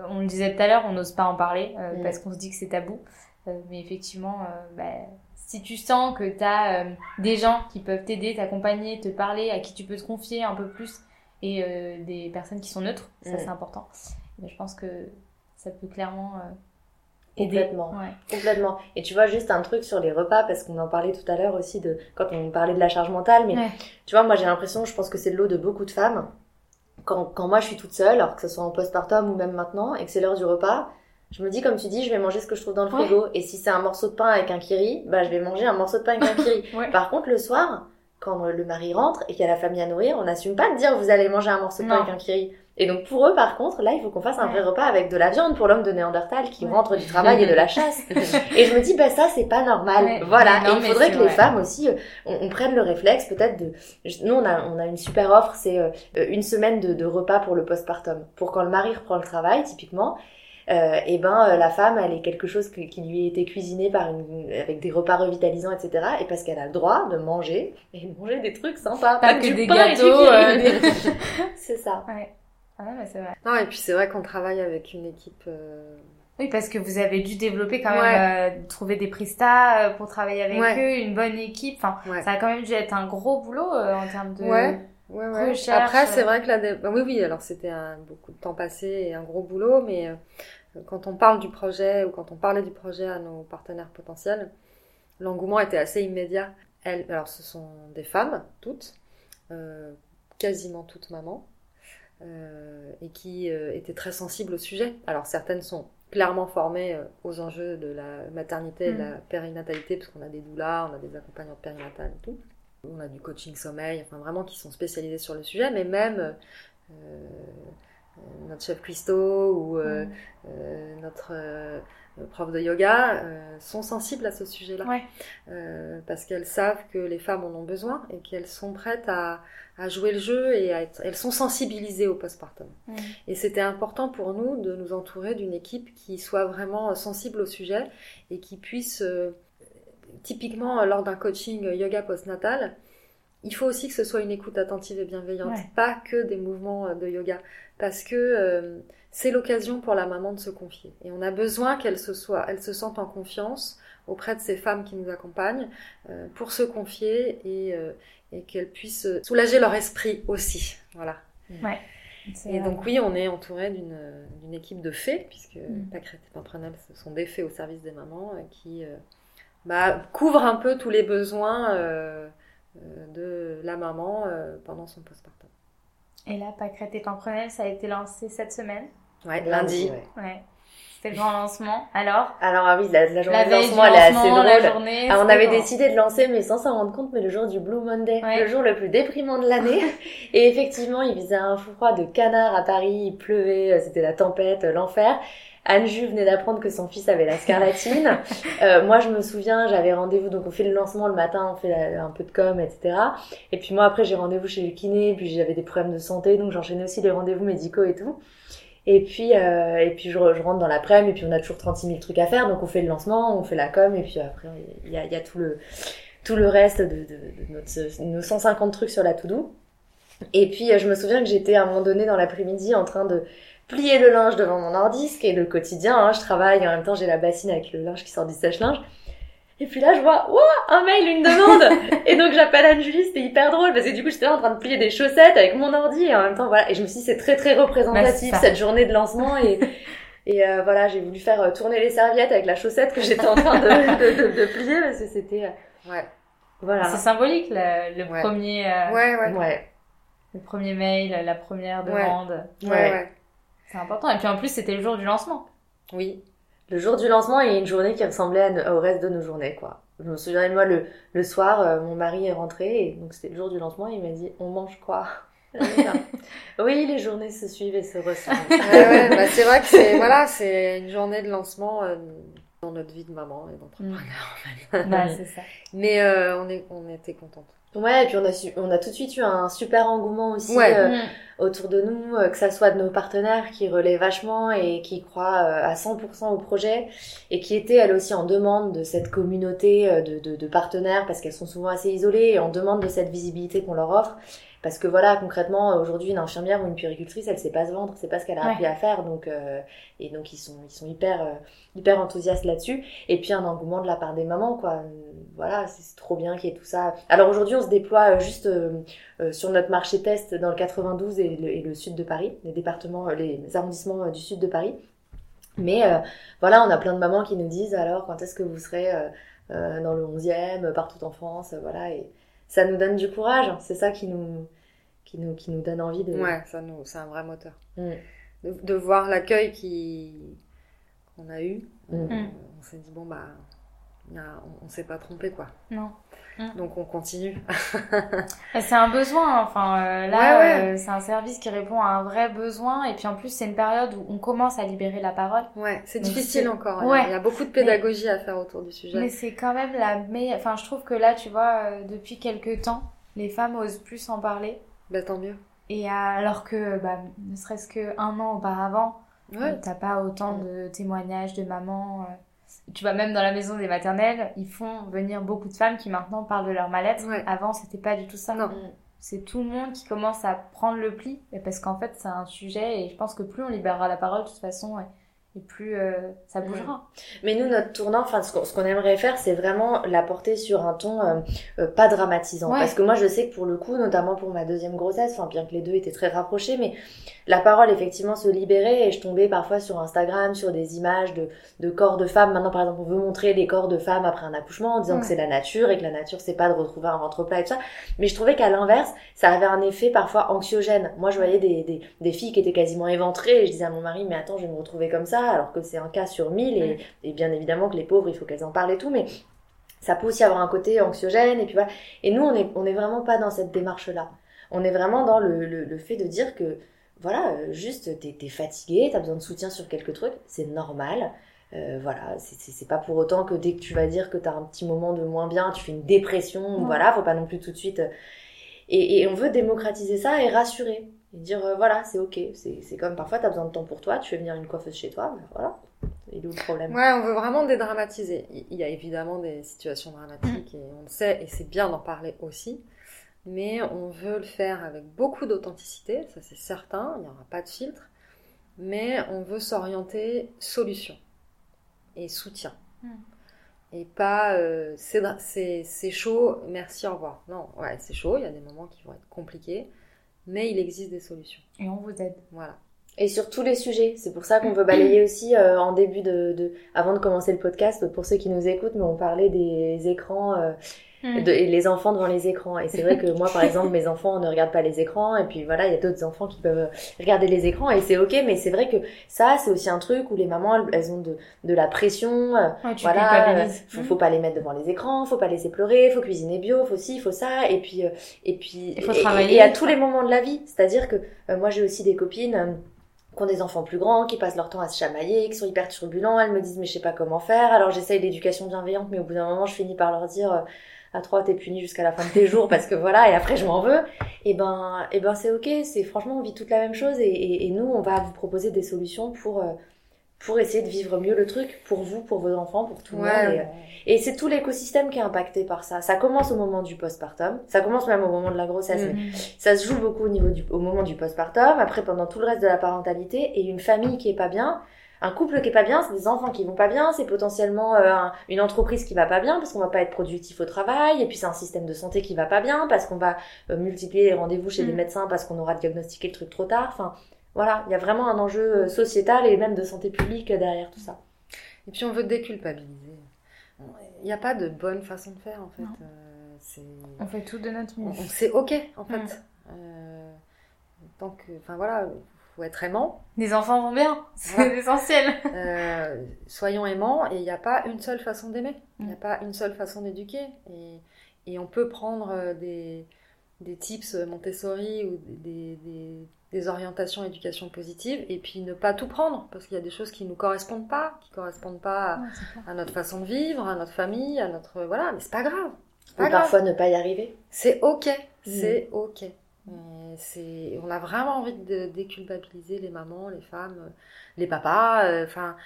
on le disait tout à l'heure, on n'ose pas en parler euh, Mm. parce qu'on se dit que c'est tabou. Euh, mais effectivement, euh, bah, si tu sens que t'as euh, des gens qui peuvent t'aider, t'accompagner, te parler, à qui tu peux te confier un peu plus, et euh, des personnes qui sont neutres, ça Mm. c'est important. Mais je pense que ça peut clairement euh, aider. Complètement. Ouais. Complètement. Et tu vois, juste un truc sur les repas, parce qu'on en parlait tout à l'heure aussi de quand on parlait de la charge mentale, mais Ouais. tu vois, moi j'ai l'impression, je pense que c'est le lot de beaucoup de femmes. Quand, quand moi je suis toute seule, alors que ce soit en postpartum ou même maintenant, et que c'est l'heure du repas, je me dis, comme tu dis, je vais manger ce que je trouve dans le Ouais. frigo. Et si c'est un morceau de pain avec un kiri, bah je vais manger un morceau de pain avec un kiri. Ouais. Par contre, le soir, quand le mari rentre et qu'il y a la famille à nourrir, on n'assume pas de dire vous allez manger un morceau de pain Non. avec un kiri. Et donc pour eux, par contre, là, il faut qu'on fasse un vrai repas avec de la viande pour l'homme de Néandertal qui Ouais. rentre du travail et de la chasse. Et je me dis, bah ça, c'est pas normal. Ouais. Voilà. Non, et il faudrait que les femmes aussi, euh, on, on prenne le réflexe peut-être de... Nous, on a, on a une super offre, c'est euh, une semaine de, de repas pour le postpartum. Pour quand le mari reprend le travail, typiquement, euh, et ben euh, la femme, elle est quelque chose que- qui lui a été cuisiné par une, avec des repas revitalisants, etc. Et parce qu'elle a le droit de manger, et de manger des trucs sympas. Pas que du des pain gâteaux, euh, des- c'est ça. Ouais. Ah ouais, mais c'est vrai. Non, et puis c'est vrai qu'on travaille avec une équipe. euh, Oui, parce que vous avez dû développer quand même, Ouais. euh, trouver des prestats euh, pour travailler avec Ouais. eux, une bonne équipe. Enfin, Ouais. ça a quand même dû être un gros boulot euh, en termes de. Recherche, Après, c'est vrai que dé- bah oui, oui, alors c'était un, beaucoup de temps passé et un gros boulot, mais quand on parle du projet ou quand on parlait du projet à nos partenaires potentiels, l'engouement était assez immédiat. Elles, alors, ce sont des femmes, toutes, euh, quasiment toutes mamans, et qui euh, étaient très sensibles au sujet. Alors, certaines sont clairement formés aux enjeux de la maternité et de Mm. la périnatalité, parce qu'on a des doulas, on a des accompagnantes périnatales et tout. On a du coaching sommeil, enfin vraiment qui sont spécialisés sur le sujet, mais même euh, euh, notre chef Christo ou euh, Mm. euh, notre euh, prof de yoga euh, sont sensibles à ce sujet-là. Ouais. Euh, parce qu'elles savent que les femmes en ont besoin et qu'elles sont prêtes à, à jouer le jeu et à être, elles sont sensibilisées au postpartum. Et c'était important pour nous de nous entourer d'une équipe qui soit vraiment sensible au sujet et qui puisse, euh, typiquement lors d'un coaching yoga postnatal, il faut aussi que ce soit une écoute attentive et bienveillante, Ouais. pas que des mouvements de yoga, parce que c'est l'occasion pour la maman de se confier. Et on a besoin qu'elle se soit, elle se sente en confiance auprès de ces femmes qui nous accompagnent euh, pour se confier et, euh, et qu'elles puissent soulager leur esprit aussi. Voilà. C'est Et vrai. donc oui, on est entouré d'une d'une équipe de fées, puisque Mm. Pâquerette et Pimprenel, ce sont des fées au service des mamans euh, qui euh, bah, couvrent un peu tous les besoins de la maman euh, pendant son postpartum. Et là, Pâquerette et Pimprenel, ça a été lancé cette semaine? Ouais, lundi. ouais. Ouais. C'était le grand lancement. Alors, Alors ah oui, la, la journée la de veille du lancement, elle est assez lancement, la drôle. journée. Ah, on avait décidé de lancer, mais sans s'en rendre compte, mais le jour du Blue Monday, Ouais. le jour le plus déprimant de l'année. et effectivement, il faisait un froid de canard à Paris, il pleuvait, euh, c'était la tempête, euh, l'enfer. Anne-Ju venait d'apprendre que son fils avait la scarlatine. Euh, moi, je me souviens, j'avais rendez-vous, donc on fait le lancement le matin, on fait la- un peu de com, etc. Et puis moi, après, j'ai rendez-vous chez le kiné, puis j'avais des problèmes de santé, donc j'enchaînais aussi les rendez-vous médicaux et tout. Et puis, euh, et puis je, je rentre dans l'après-midi, et puis on a toujours 36 000 trucs à faire, donc on fait le lancement, on fait la com, et puis après, il y a, y a tout le tout le reste de, de, de notre, nos 150 trucs sur la to-do. Et puis, euh, je me souviens que j'étais à un moment donné dans l'après-midi en train de plier le linge devant mon ordi, ce qui est le quotidien. Hein. Je travaille, en même temps, j'ai la bassine avec le linge qui sort du sèche-linge. Et puis là, je vois, ouah, un mail, une demande. et donc, j'appelle Anne-Julie, c'était hyper drôle parce que du coup, j'étais là en train de plier des chaussettes avec mon ordi et en même temps, voilà. Et je me suis dit, c'est très, très Bah, représentatif ça. cette journée de lancement et, et euh, voilà, j'ai voulu faire euh, tourner les serviettes avec la chaussette que j'étais en train de, de, de, de plier parce que c'était, euh, Ouais. voilà. C'est symbolique, le, le Ouais. premier, euh, Ouais, ouais. Ouais. le premier mail, la première demande. Ouais, Ouais. ouais. C'est important. Et puis en plus, c'était le jour du lancement. Oui. Le jour du lancement et une journée qui ressemblait au reste de nos journées, quoi. Je me souviens de moi, le, le soir, euh, mon mari est rentré, et donc c'était le jour du lancement, et il m'a dit, on mange quoi? Oui, les journées se suivent et se ressemblent. Ouais, ouais. Bah, c'est vrai que c'est voilà, c'est une journée de lancement euh, dans notre vie de maman et d'entrepreneur. en fait. Bah, c'est ça. Mais euh, on est on était contente. Ouais, et puis on a, su, on a tout de suite eu un super engouement aussi Ouais. euh, Mm. autour de nous, euh, que ça soit de nos partenaires qui relaient vachement et qui croient euh, à 100% au projet et qui étaient elles aussi en demande de cette communauté de, de, de partenaires parce qu'elles sont souvent assez isolées et en demande de cette visibilité qu'on leur offre. Parce que voilà, concrètement, aujourd'hui, une infirmière ou une puéricultrice, elle sait pas se vendre, c'est pas ce qu'elle a Ouais. appris à faire, donc euh, et donc ils sont ils sont hyper euh, hyper enthousiastes là-dessus. Et puis un engouement de la part des mamans, quoi. Voilà, c'est trop bien qu'il y ait tout ça. Alors aujourd'hui, on se déploie euh, juste euh, euh, sur notre marché test dans le 92 et le, et le sud de Paris, les départements, euh, les arrondissements euh, du sud de Paris. Mais euh, voilà, on a plein de mamans qui nous disent alors quand est-ce que vous serez euh, euh, dans le 11e, euh, partout en France, euh, voilà. Et ça nous donne du courage. C'est ça qui nous qui nous qui nous donne envie de. Ouais, ça nous c'est un vrai moteur. Mm. De, de voir l'accueil qui qu'on a eu. Mm. euh, On s'est dit bon bah on, on s'est pas trompé quoi. Non. Donc on continue. C'est un besoin, enfin euh, là, Ouais, ouais. euh, c'est un service qui répond à un vrai besoin. Et puis en plus, c'est une période où on commence à libérer la parole. Ouais, c'est difficile encore. Ouais. Il y a beaucoup de pédagogie à faire autour du sujet. Mais c'est quand même la meilleure. Enfin, je trouve que là, tu vois, euh, depuis quelques temps, les femmes osent plus en parler. Bah tant mieux. Et alors que, bah, ne serait-ce qu'un an auparavant, Ouais. t'as pas autant de témoignages de mamans. euh. Tu vois, même dans la maison des maternelles, ils font venir beaucoup de femmes qui maintenant parlent de leur mal-être. Ouais. Avant, c'était pas du tout ça. Non. C'est tout le monde qui commence à prendre le pli, parce qu'en fait, c'est un sujet, et je pense que plus on libérera la parole, de toute façon, et, plus euh, ça bougera. Mais nous, notre tournant, enfin, ce qu'on aimerait faire, c'est vraiment l'apporter sur un ton euh, euh, pas dramatisant. Ouais. Parce que moi, je sais que pour le coup, notamment pour ma deuxième grossesse, enfin, bien que les deux étaient très rapprochés, mais la parole, effectivement, se libérait et je tombais parfois sur Instagram, sur des images de, de corps de femmes. Maintenant, par exemple, on veut montrer les corps de femmes après un accouchement en disant que c'est la nature et que la nature, c'est pas de retrouver un ventre plat et tout ça. Mais je trouvais qu'à l'inverse, ça avait un effet parfois anxiogène. Moi, je voyais des, des, des filles qui étaient quasiment éventrées et je disais à mon mari, mais attends, je vais me retrouver comme ça. Alors que c'est un cas sur mille et, et bien évidemment que les pauvres, il faut qu'elles en parlent et tout, mais ça peut aussi avoir un côté anxiogène et puis voilà. Et nous, on est, on est vraiment pas dans cette démarche-là. On est vraiment dans le, le, le fait de dire que, voilà, euh, juste, t'es es fatigué, t'as besoin de soutien sur quelques trucs, c'est normal. Euh, voilà, c'est pas pour autant que dès que tu vas dire que t'as un petit moment de moins bien, tu fais une dépression, Ouais. voilà, faut pas non plus tout de suite. euh, Et, et on veut démocratiser ça et rassurer. Et dire, euh, voilà, c'est ok. C'est comme parfois, t'as besoin de temps pour toi, tu fais venir une coiffeuse chez toi, ben voilà. Il est où le problème? Ouais, on veut vraiment dédramatiser. Il- y a évidemment des situations dramatiques et on le sait et c'est bien d'en parler aussi. Mais on veut le faire avec beaucoup d'authenticité, ça c'est certain, il n'y aura pas de filtre. Mais on veut s'orienter solution et soutien. Mm. Et pas euh, c'est chaud, merci, au revoir. Non, ouais, c'est chaud, il y a des moments qui vont être compliqués, mais il existe des solutions. Et on vous aide. Voilà. Et sur tous les sujets. C'est pour ça qu'on veut balayer aussi euh, en début de, de, avant de commencer le podcast, pour ceux qui nous écoutent, mais on parlait des écrans euh, de, et les enfants devant les écrans. Et c'est vrai que moi, par exemple, mes enfants ne regardent pas les écrans, et puis voilà, il y a d'autres enfants qui peuvent regarder les écrans, et c'est ok. Mais c'est vrai que ça, c'est aussi un truc où les mamans, elles, elles ont de, de la pression. Ouais, tu voilà, culpabilises. euh, faut, faut pas les mettre devant les écrans, faut pas laisser pleurer, faut cuisiner bio, faut ci, faut ça, et puis euh, et puis Il faut et- travailler. et à tous les moments de la vie. C'est-à-dire que euh, moi j'ai aussi des copines euh, qui ont des enfants plus grands, qui passent leur temps à se chamailler, qui sont hyper turbulents. Elles me disent mais je sais pas comment faire. Alors j'essaye l'éducation bienveillante, mais au bout d'un moment je finis par leur dire à trois t'es puni jusqu'à la fin de tes jours parce que voilà et après je m'en veux. Et ben et ben c'est ok. C'est franchement on vit toute la même chose et, et, et nous on va vous proposer des solutions pour euh, pour essayer de vivre mieux le truc pour vous, pour vos enfants, pour tout le monde. Et, et c'est tout l'écosystème qui est impacté par ça. Ça commence au moment du postpartum, ça commence même au moment de la grossesse, mais ça se joue beaucoup au niveau du, au moment du postpartum. Après, pendant tout le reste de la parentalité, et une famille qui est pas bien, un couple qui est pas bien, c'est des enfants qui vont pas bien, c'est potentiellement euh, un- une entreprise qui va pas bien parce qu'on va pas être productif au travail, et puis c'est un système de santé qui va pas bien parce qu'on va euh, multiplier les rendez-vous chez Mm. les médecins parce qu'on aura diagnostiqué le truc trop tard. Enfin, voilà, il y a vraiment un enjeu euh, sociétal et même de santé publique euh, derrière tout ça. Et puis on veut déculpabiliser. Il n'y a pas de bonne façon de faire en fait. Euh, On fait tout de notre mieux. c'est ok en fait. Mm. Euh, tant que, enfin voilà, faut être aimant. Les enfants vont bien, c'est Voilà. essentiel. Euh, soyons aimants et il n'y a pas une seule façon d'aimer. Il n'y a Mm. pas une seule façon d'éduquer. Et, et on peut prendre euh, des, des tips Montessori ou des, des, des orientations éducation positive et puis ne pas tout prendre parce qu'il y a des choses qui ne nous correspondent pas, qui correspondent pas à, à notre façon de vivre, à notre famille, à notre voilà, mais c'est pas grave. C'est Ou pas grave. parfois ne pas y arriver. C'est ok, c'est ok. C'est, on a vraiment envie de déculpabiliser les mamans, les femmes, euh, les papas. euh, Enfin,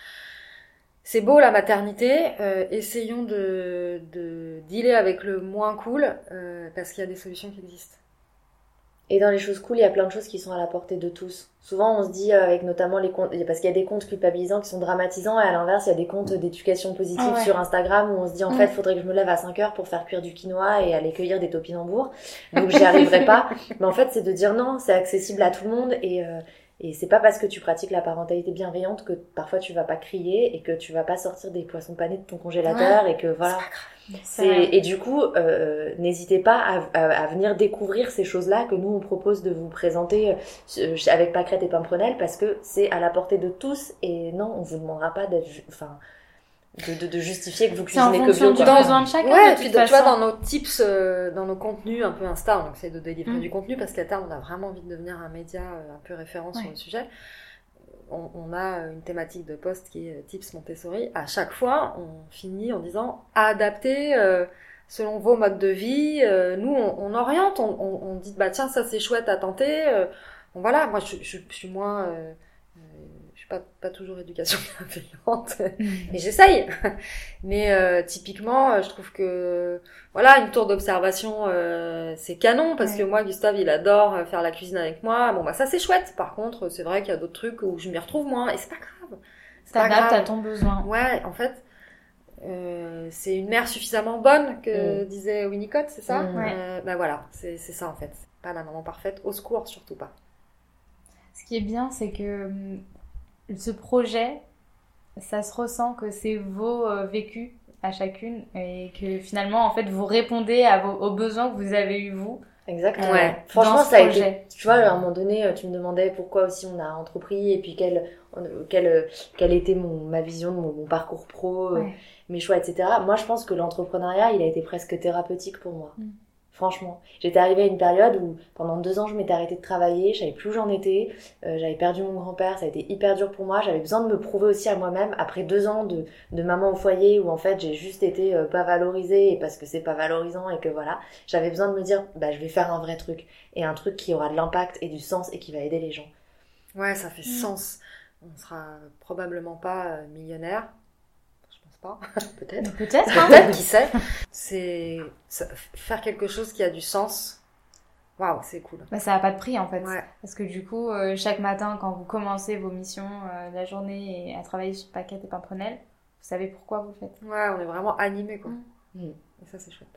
c'est beau la maternité. euh, essayons de, de dealer avec le moins cool euh, parce qu'il y a des solutions qui existent. Et dans les choses cool, il y a plein de choses qui sont à la portée de tous. Souvent, on se dit, euh, avec notamment les comptes, parce qu'il y a des comptes culpabilisants qui sont dramatisants, et à l'inverse, il y a des comptes d'éducation positive Ah ouais. sur Instagram où on se dit, en Mm. fait, faudrait que je me lève à 5 heures pour faire cuire du quinoa et aller cueillir des topinambours. Donc, j'y arriverai pas. Mais en fait, c'est de dire non, c'est accessible à tout le monde et, euh, et c'est pas parce que tu pratiques la parentalité bienveillante que parfois tu vas pas crier et que tu vas pas sortir des poissons panés de ton congélateur et que voilà. C'est Et du coup, euh, n'hésitez pas à, à- à venir découvrir ces choses-là que nous on propose de vous présenter euh, avec Pâquerette et Pimprenel parce que c'est à la portée de tous et non, on vous demandera pas d'être, enfin, de, de, de justifier que vous C'est en cuisinez que fonction bio. du quoi. besoin de chacun. Ouais, de et puis de- tu vois, dans nos tips, euh, dans nos contenus un peu Insta, on essaie de délivrer Mm. du contenu parce qu'à terme, on a vraiment envie de devenir un média euh, un peu référent sur le sujet. On, on a une thématique de post qui est euh, tips Montessori. À chaque fois, on finit en disant adapter euh, selon vos modes de vie. Euh, nous, on, on oriente, on, on, on dit bah tiens, ça c'est chouette à tenter. Euh, bon voilà, moi je, je, je suis moins. Suis pas, pas toujours éducation bienveillante. Mm. Et j'essaye. Mais euh, typiquement, euh, je trouve que voilà, une tour d'observation, euh, c'est canon parce Ouais. que moi, Gustave, il adore faire la cuisine avec moi. Bon bah ça c'est chouette. Par contre, c'est vrai qu'il y a d'autres trucs où je m'y retrouve moins et c'est pas grave. C'est pas grave. à ton besoin. Ouais, en fait, euh, c'est une mère suffisamment bonne que disait Winnicott, c'est ça Mm. Ouais. Euh, Bah voilà, c'est c'est ça en fait. Pas la maman parfaite. Au secours, surtout pas. Ce qui est bien, c'est que hum, ce projet, ça se ressent que c'est vos euh, vécus à chacune et que finalement, en fait, vous répondez à vos, aux besoins que vous avez eu vous Exactement. Ouais. Franchement, ça a projet. été. Tu vois, à un moment donné, euh, tu me demandais pourquoi aussi on a entrepris et puis quelle, euh, quelle, quelle était mon, ma vision de mon, mon parcours pro, euh, Ouais. mes choix, etc. Moi, je pense que l'entrepreneuriat, il a été presque thérapeutique pour moi. Mm. Franchement. J'étais arrivée à une période où pendant deux ans, je m'étais arrêtée de travailler, je savais plus où j'en étais, euh, j'avais perdu mon grand-père, ça a été hyper dur pour moi, j'avais besoin de me prouver aussi à moi-même après deux ans de, de maman au foyer où en fait j'ai juste été euh, pas valorisée et parce que c'est pas valorisant et que voilà, j'avais besoin de me dire bah je vais faire un vrai truc et un truc qui aura de l'impact et du sens et qui va aider les gens. Ouais, ça fait Mm. sens. On sera probablement pas euh, millionnaire. Pas. Peut-être. Peut-être. hein. Peut-être, qui sait. C'est faire quelque chose qui a du sens. Waouh, c'est cool. Bah, ça n'a pas de prix en fait. Ouais. Parce que du coup, euh, chaque matin, quand vous commencez vos missions euh, la journée et à travailler sur Paquette et Pimprenel, vous savez pourquoi vous le faites. Ouais, on est vraiment animé quoi. Mm. Et ça, c'est chouette.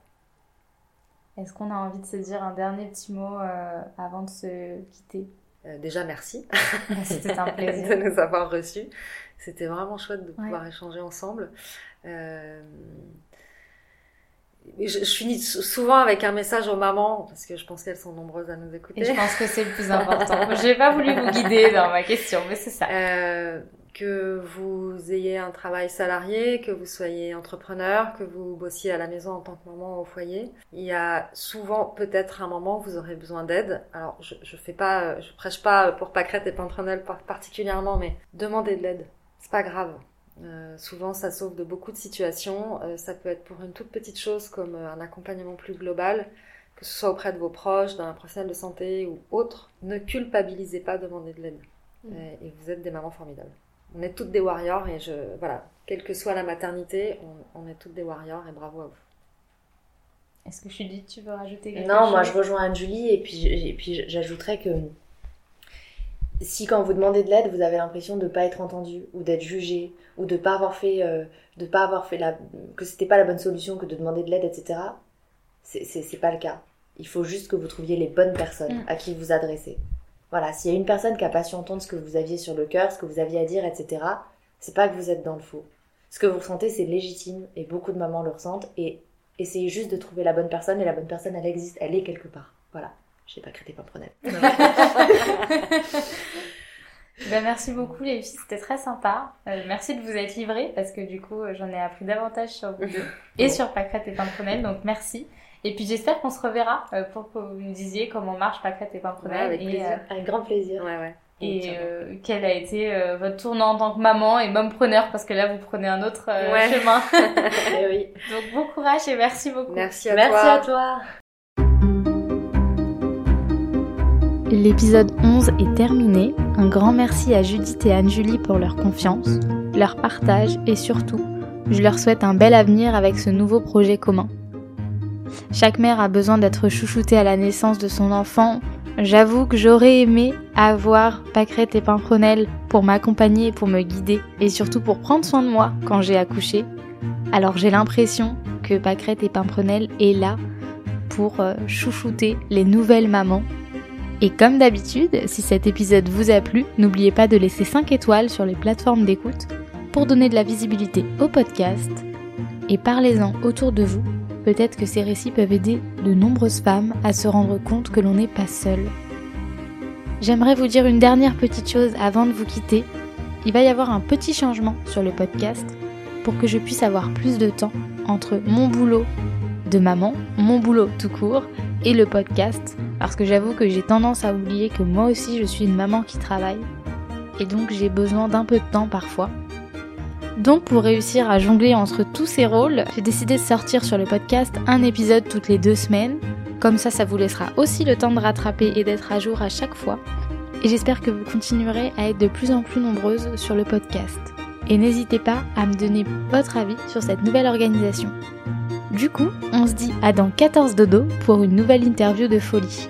Est-ce qu'on a envie de se dire un dernier petit mot euh, avant de se quitter? Euh, déjà, merci C'était un de plaisir. nous avoir reçus. C'était vraiment chouette de Ouais. pouvoir échanger ensemble. Euh, Je, je finis sou- souvent avec un message aux mamans, parce que je pense qu'elles sont nombreuses à nous écouter. Et je pense que c'est le plus important. J'ai pas voulu vous guider dans ma question, mais c'est ça. Euh, que vous ayez un travail salarié, que vous soyez entrepreneur, que vous bossiez à la maison en tant que maman au foyer. Il y a souvent peut-être un moment où vous aurez besoin d'aide. Alors je, je fais pas, je prêche pas pour Pâquerette et Pimprenel par- particulièrement, mais demandez de l'aide. C'est pas grave. Euh, souvent, ça sauve de beaucoup de situations. Euh, ça peut être pour une toute petite chose comme euh, un accompagnement plus global, que ce soit auprès de vos proches, d'un professionnel de santé ou autre. Ne culpabilisez pas, demandez de l'aide. Mm. Euh, et vous êtes des mamans formidables. On est toutes des warriors et je voilà, quelle que soit la maternité, on, on est toutes des warriors et bravo à vous. Est-ce que Julie, tu veux rajouter quelque Non, chose moi je rejoins Anne-Julie et puis, et puis j'ajouterais que si quand vous demandez de l'aide, vous avez l'impression de pas être entendu ou d'être jugé ou de pas avoir fait, euh, de pas avoir fait la, que c'était pas la bonne solution que de demander de l'aide, etc. C'est pas le cas. Il faut juste que vous trouviez les bonnes personnes Mm. à qui vous adresser. Voilà, s'il y a une personne qui a pas su entendre ce que vous aviez sur le cœur, ce que vous aviez à dire, etc. C'est pas que vous êtes dans le faux. Ce que vous ressentez, c'est légitime et beaucoup de mamans le ressentent et essayez juste de trouver la bonne personne et la bonne personne, elle existe, elle est quelque part. Voilà. Je sais pas créé pas prenel. Ben, merci beaucoup les filles, c'était très sympa. Euh, merci de vous être livrées parce que du coup j'en ai appris davantage sur vous deux et sur Pâquerette et Pimprenel, donc merci. Et puis j'espère qu'on se reverra euh, pour que vous nous disiez comment marche Pâquerette et Ouais, Pimprenel avec et, plaisir. euh, Un grand plaisir. Ouais ouais. et euh, quel a été euh, votre tournant en tant que maman et mompreneur parce que là vous prenez un autre euh, Ouais. chemin. Eh oui. donc bon courage et merci beaucoup. Merci à Merci toi. à toi. L'épisode 11 est terminé. Un grand merci à Judith et Anne-Julie pour leur confiance, leur partage et surtout, je leur souhaite un bel avenir avec ce nouveau projet commun. Chaque mère a besoin d'être chouchoutée à la naissance de son enfant. J'avoue que j'aurais aimé avoir Pâquerette et Pimprenel pour m'accompagner pour me guider et surtout pour prendre soin de moi quand j'ai accouché. Alors j'ai l'impression que Pâquerette et Pimprenel est là pour euh, chouchouter les nouvelles mamans et comme d'habitude, si cet épisode vous a plu, n'oubliez pas de laisser 5 étoiles sur les plateformes d'écoute pour donner de la visibilité au podcast. Et parlez-en autour de vous, peut-être que ces récits peuvent aider de nombreuses femmes à se rendre compte que l'on n'est pas seul. J'aimerais vous dire une dernière petite chose avant de vous quitter. Il va y avoir un petit changement sur le podcast pour que je puisse avoir plus de temps entre mon boulot de maman, mon boulot tout court et le podcast parce que j'avoue que j'ai tendance à oublier que moi aussi je suis une maman qui travaille et donc j'ai besoin d'un peu de temps parfois. Donc pour réussir à jongler entre tous ces rôles, j'ai décidé de sortir sur le podcast un épisode toutes les deux semaines. Comme ça, ça vous laissera aussi le temps de rattraper et d'être à jour à chaque fois. Et j'espère que vous continuerez à être de plus en plus nombreuses sur le podcast. Et n'hésitez pas à me donner votre avis sur cette nouvelle organisation. Du coup, on se dit à dans 14 dodo pour une nouvelle interview de folie.